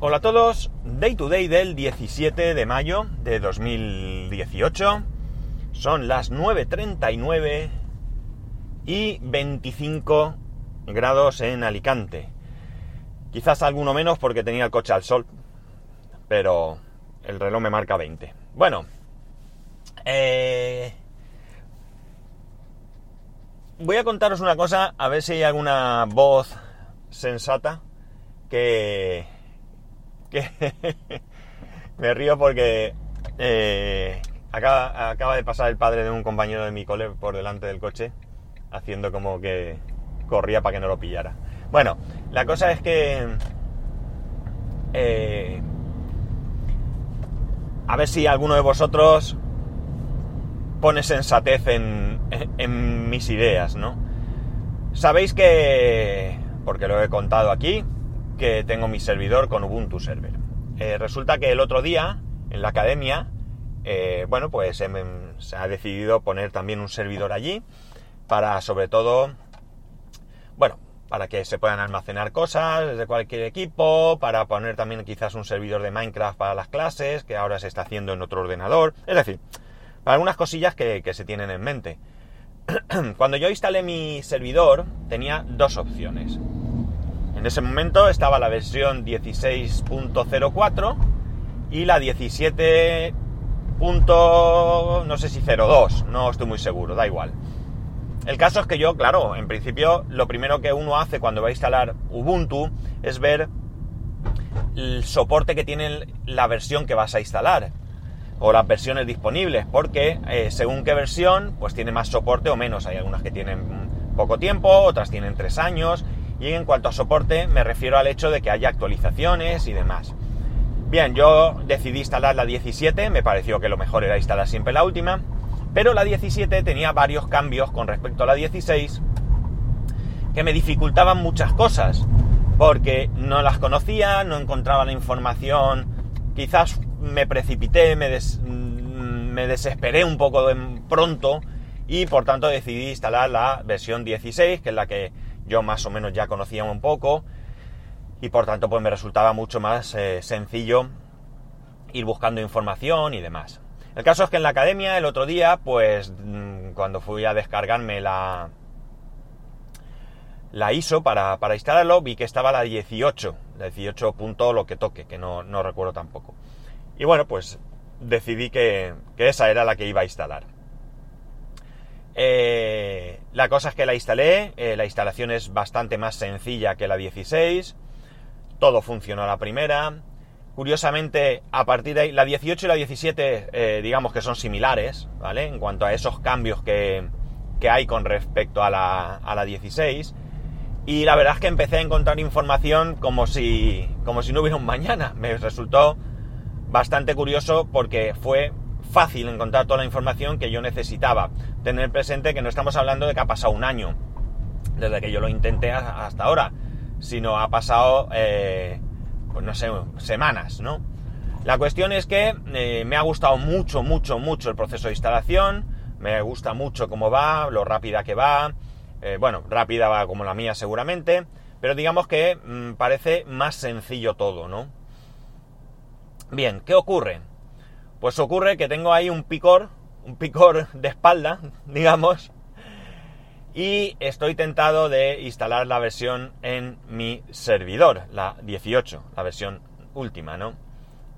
Hola a todos, Day to Day del 17 de mayo de 2018. Son las 9.39 y 25 grados en Alicante. Quizás alguno menos porque tenía el coche al sol, pero el reloj me marca 20. Bueno, eh, voy a contaros una cosa, a ver si hay alguna voz sensata que, que me río porque eh, acaba, acaba, de pasar el padre de un compañero de mi cole por delante del coche, haciendo como que corría para que no lo pillara. Bueno, la cosa es que... Eh, a ver si alguno de vosotros pone sensatez en, en mis ideas, ¿no? Sabéis que, porque lo he contado aquí, que tengo mi servidor con Ubuntu Server. Eh, resulta que el otro día, en la academia, eh, bueno, pues se, se ha decidido poner también un servidor allí para, sobre todo, bueno, para que se puedan almacenar cosas desde cualquier equipo, para poner también quizás un servidor de Minecraft para las clases, que ahora se está haciendo en otro ordenador, es decir, para algunas cosillas que, que se tienen en mente. Cuando yo instalé mi servidor tenía dos opciones. En ese momento estaba la versión 16.04 y la 17. no sé si 02, no estoy muy seguro, da igual. El caso es que yo, claro, en principio lo primero que uno hace cuando va a instalar Ubuntu es ver el soporte que tiene la versión que vas a instalar o las versiones disponibles, porque eh, según qué versión, pues tiene más soporte o menos. Hay algunas que tienen poco tiempo, otras tienen tres años, y en cuanto a soporte me refiero al hecho de que haya actualizaciones y demás. Bien, yo decidí instalar la 17, me pareció que lo mejor era instalar siempre la última, pero la 17 tenía varios cambios con respecto a la 16 que me dificultaban muchas cosas, porque no las conocía, no encontraba la información, quizás me precipité, me, des, me desesperé un poco pronto y por tanto decidí instalar la versión 16, que es la que yo más o menos ya conocía un poco y por tanto pues me resultaba mucho más eh, sencillo ir buscando información y demás. El caso es que en la academia el otro día, pues mm, cuando fui a descargarme la, la ISO para, para instalarlo, vi que estaba la 18, la 18 punto lo que toque, que no, no recuerdo tampoco. Y bueno, pues decidí que, que, esa era la que iba a instalar. Eh, la cosa es que la instalé, eh, la instalación es bastante más sencilla que la 16, todo funcionó a la primera. Curiosamente, a partir de ahí, la 18 y la 17, eh, digamos que son similares, ¿vale? En cuanto a esos cambios que, que hay con respecto a la, a la 16. Y la verdad es que empecé a encontrar información como si, como si no hubiera un mañana. Me resultó bastante curioso porque fue fácil encontrar toda la información que yo necesitaba. Tener presente que no estamos hablando de que ha pasado un año desde que yo lo intenté hasta ahora, sino ha pasado, eh, pues no sé, semanas, ¿no? La cuestión es que eh, me ha gustado mucho, mucho, mucho el proceso de instalación, me gusta mucho cómo va, lo rápida que va, eh, bueno, rápida va como la mía seguramente, pero digamos que mmm, parece más sencillo todo, ¿no? Bien, ¿qué ocurre? Pues ocurre que tengo ahí un picor, un picor de espalda, digamos, y estoy tentado de instalar la versión en mi servidor, la 18, la versión última, ¿no?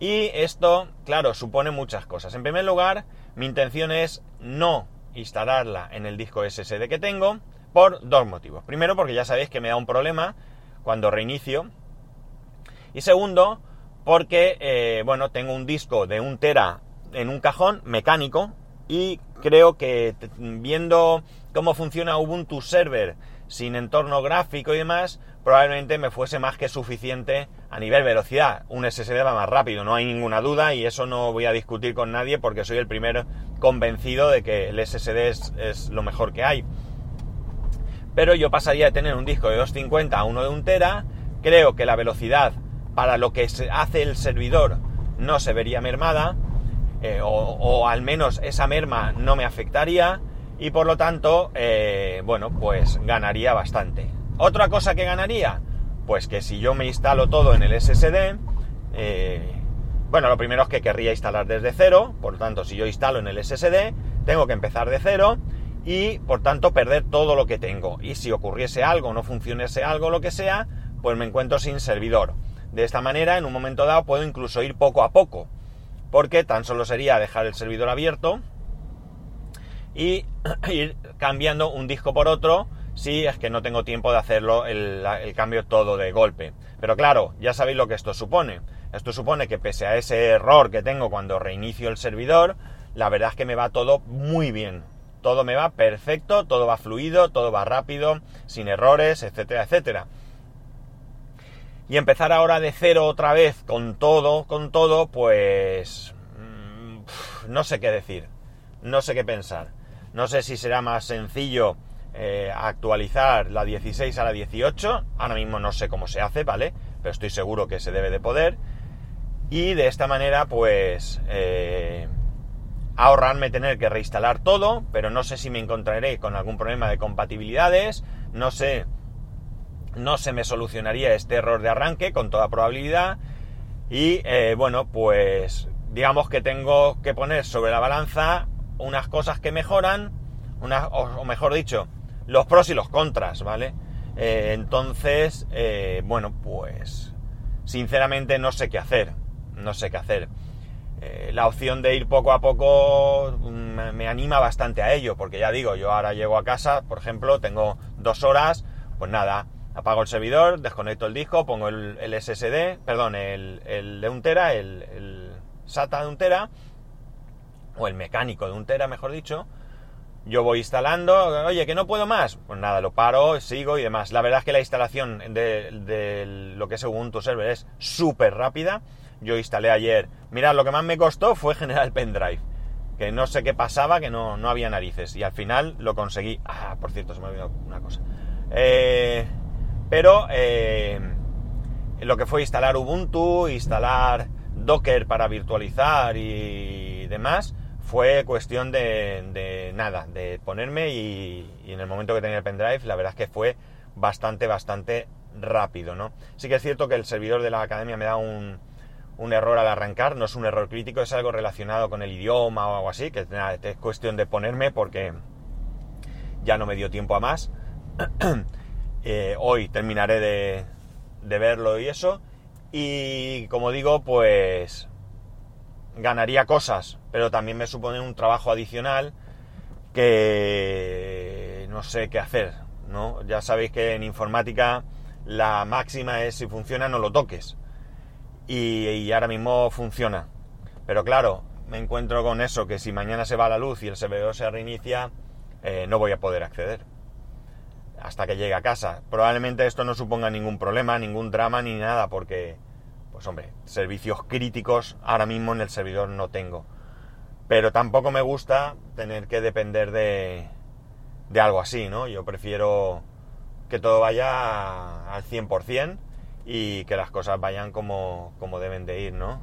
Y esto, claro, supone muchas cosas. En primer lugar, mi intención es no instalarla en el disco SSD que tengo por dos motivos. Primero, porque ya sabéis que me da un problema cuando reinicio. Y segundo, porque, eh, bueno, tengo un disco de un tera en un cajón mecánico y creo que viendo cómo funciona Ubuntu Server sin entorno gráfico y demás, probablemente me fuese más que suficiente a nivel velocidad. Un SSD va más rápido, no hay ninguna duda y eso no voy a discutir con nadie porque soy el primero convencido de que el SSD es, es lo mejor que hay. Pero yo pasaría de tener un disco de 250 a uno de un tera, creo que la velocidad para lo que hace el servidor no se vería mermada, eh, o, al menos esa merma no me afectaría, y por lo tanto, eh, bueno, pues ganaría bastante. Otra cosa que ganaría, pues que si yo me instalo todo en el SSD, eh, bueno, lo primero es que querría instalar desde cero, por lo tanto, si yo instalo en el SSD, tengo que empezar de cero y, por tanto, perder todo lo que tengo. Y si ocurriese algo, no funcionase algo, lo que sea, pues me encuentro sin servidor. De esta manera, en un momento dado, puedo incluso ir poco a poco, porque tan solo sería dejar el servidor abierto y ir cambiando un disco por otro si es que no tengo tiempo de hacerlo el, cambio todo de golpe. Pero claro, ya sabéis lo que esto supone. Esto supone que pese a ese error que tengo cuando reinicio el servidor, la verdad es que me va todo muy bien. Todo me va perfecto, todo va fluido, todo va rápido, sin errores, etcétera, etcétera. Y empezar ahora de cero otra vez con todo, con todo, pues... Mm, no sé qué decir, no sé qué pensar. No sé si será más sencillo eh, actualizar la 16 a la 18. Ahora mismo no sé cómo se hace, ¿vale? Pero estoy seguro que se debe de poder. Y de esta manera, pues, eh, ahorrarme tener que reinstalar todo, pero no sé si me encontraré con algún problema de compatibilidades, no sé, no se me solucionaría este error de arranque con toda probabilidad. Y eh, bueno, pues digamos que tengo que poner sobre la balanza unas cosas que mejoran, o mejor dicho, los pros y los contras, ¿vale? Eh, entonces, eh, bueno, pues sinceramente no sé qué hacer, no sé qué hacer. La opción de ir poco a poco mm, me, anima bastante a ello, porque ya digo, yo ahora llego a casa, por ejemplo, tengo dos horas, pues nada, apago el servidor, desconecto el disco, pongo el, SSD, perdón, el, el, de un tera, el, SATA de un tera, o el mecánico de un tera, mejor dicho, yo voy instalando, oye, que no puedo más, pues nada, lo paro, sigo y demás. La verdad es que la instalación de, lo que es Ubuntu Server es súper rápida. Yo instalé ayer, mirad, lo que más me costó fue generar el pendrive, que no sé qué pasaba, que no, no había narices, y al final lo conseguí. Ah, por cierto, se me ha olvidado una cosa. Eh, pero eh, lo que fue instalar Ubuntu, instalar Docker para virtualizar y demás, fue cuestión de, nada, de ponerme y, en el momento que tenía el pendrive, la verdad es que fue bastante, bastante rápido, ¿no? Sí que es cierto que el servidor de la academia me da un, error al arrancar, no es un error crítico, es algo relacionado con el idioma o algo así, que es cuestión de ponerme porque ya no me dio tiempo a más. Eh, hoy terminaré de, verlo y eso. Y como digo, pues ganaría cosas, pero también me supone un trabajo adicional que no sé qué hacer, ¿no? Ya sabéis que en informática la máxima es si funciona no lo toques. Y, ahora mismo funciona. Pero claro, me encuentro con eso, que si mañana se va la luz y el servidor se reinicia, eh, no voy a poder acceder hasta que llegue a casa. Probablemente esto no suponga ningún problema, ningún drama ni nada, porque pues hombre, servicios críticos ahora mismo en el servidor no tengo. Pero tampoco me gusta tener que depender de, de algo así, ¿no? Yo prefiero que todo vaya al 100% y que las cosas vayan como, como deben de ir, ¿no?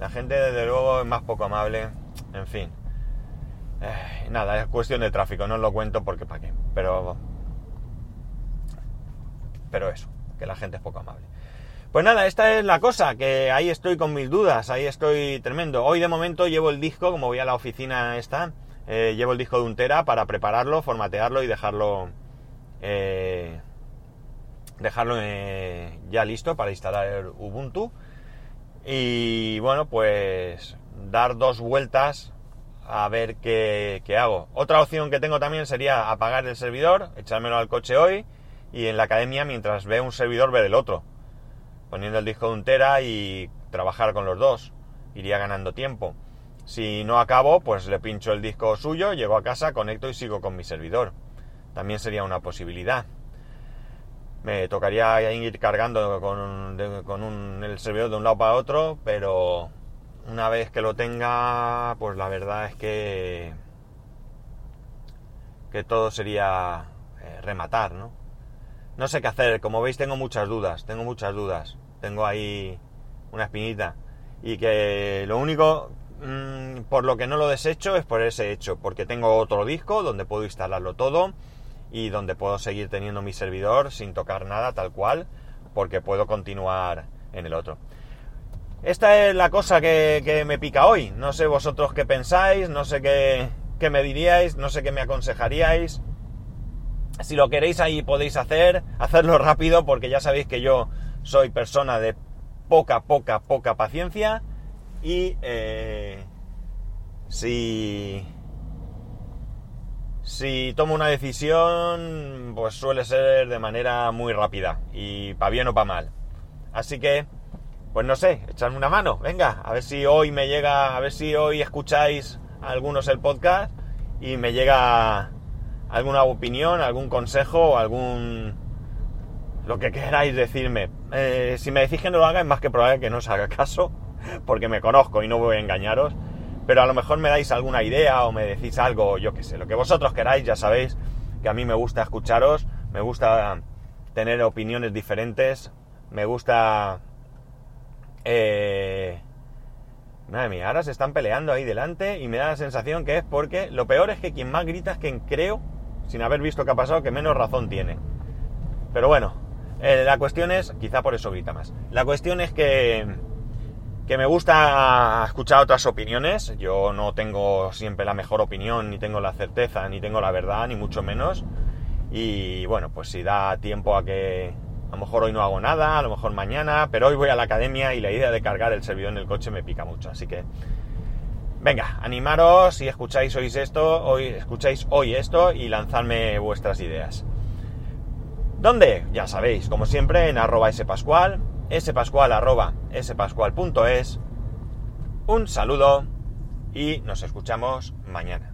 La gente, desde luego, es más poco amable. En fin. Eh, nada, es cuestión de tráfico. No os lo cuento porque para qué. Pero... Pero eso que la gente es poco amable. Pues nada, esta es la cosa, que ahí estoy con mis dudas, ahí estoy tremendo. Hoy de momento llevo el disco, como voy a la oficina esta, eh, llevo el disco de un tera para prepararlo, formatearlo y dejarlo eh, dejarlo ya listo para instalar Ubuntu. Y bueno, pues dar dos vueltas a ver qué, hago. Otra opción que tengo también sería apagar el servidor, echármelo al coche hoy y en la academia mientras ve un servidor ver el otro, poniendo el disco de un tera y trabajar con los dos, iría ganando tiempo. Si no acabo, pues le pincho el disco suyo, llego a casa, conecto y sigo con mi servidor. También sería una posibilidad. Me tocaría ir cargando con, con el servidor de un lado para otro, pero una vez que lo tenga, pues la verdad es que que todo sería eh, rematar, ¿no? No sé qué hacer, como veis tengo muchas dudas, tengo muchas dudas. Tengo ahí una espinita. Y que lo único mm, por lo que no lo desecho es por ese hecho, porque tengo otro disco donde puedo instalarlo todo y donde puedo seguir teniendo mi servidor sin tocar nada tal cual, porque puedo continuar en el otro. Esta es la cosa que, me pica hoy. No sé vosotros qué pensáis, no sé qué, qué me diríais, no sé qué me aconsejaríais. Si lo queréis ahí podéis hacer, hacerlo rápido porque ya sabéis que yo soy persona de poca, poca, poca paciencia y eh, si, si tomo una decisión pues suele ser de manera muy rápida y para bien o para mal. Así que, pues no sé, echadme una mano, venga, a ver si hoy me llega, a ver si hoy escucháis algunos el podcast y me llega alguna opinión, algún consejo, algún... lo que queráis decirme. Eh, si me decís que no lo haga, es más que probable que no os haga caso, porque me conozco y no voy a engañaros. Pero a lo mejor me dais alguna idea o me decís algo, yo qué sé, lo que vosotros queráis, ya sabéis que a mí me gusta escucharos, me gusta tener opiniones diferentes, me gusta... Eh, Madre mía, ahora se están peleando ahí delante y me da la sensación que es porque lo peor es que quien más grita es quien creo sin haber visto qué ha pasado, que menos razón tiene. Pero bueno, eh, la cuestión es, quizá por eso grita más. La cuestión es que, que me gusta escuchar otras opiniones. Yo no tengo siempre la mejor opinión, ni tengo la certeza, ni tengo la verdad, ni mucho menos. Y bueno, pues si da tiempo a que a lo mejor hoy no hago nada, a lo mejor mañana, pero hoy voy a la academia y la idea de cargar el servidor en el coche me pica mucho. Así que Venga, animaros si escucháis hoy esto, hoy escucháis hoy esto y lanzadme vuestras ideas. ¿Dónde? Ya sabéis, como siempre, en arroba spascual, spascual arroba spascual.es. Un saludo y nos escuchamos mañana.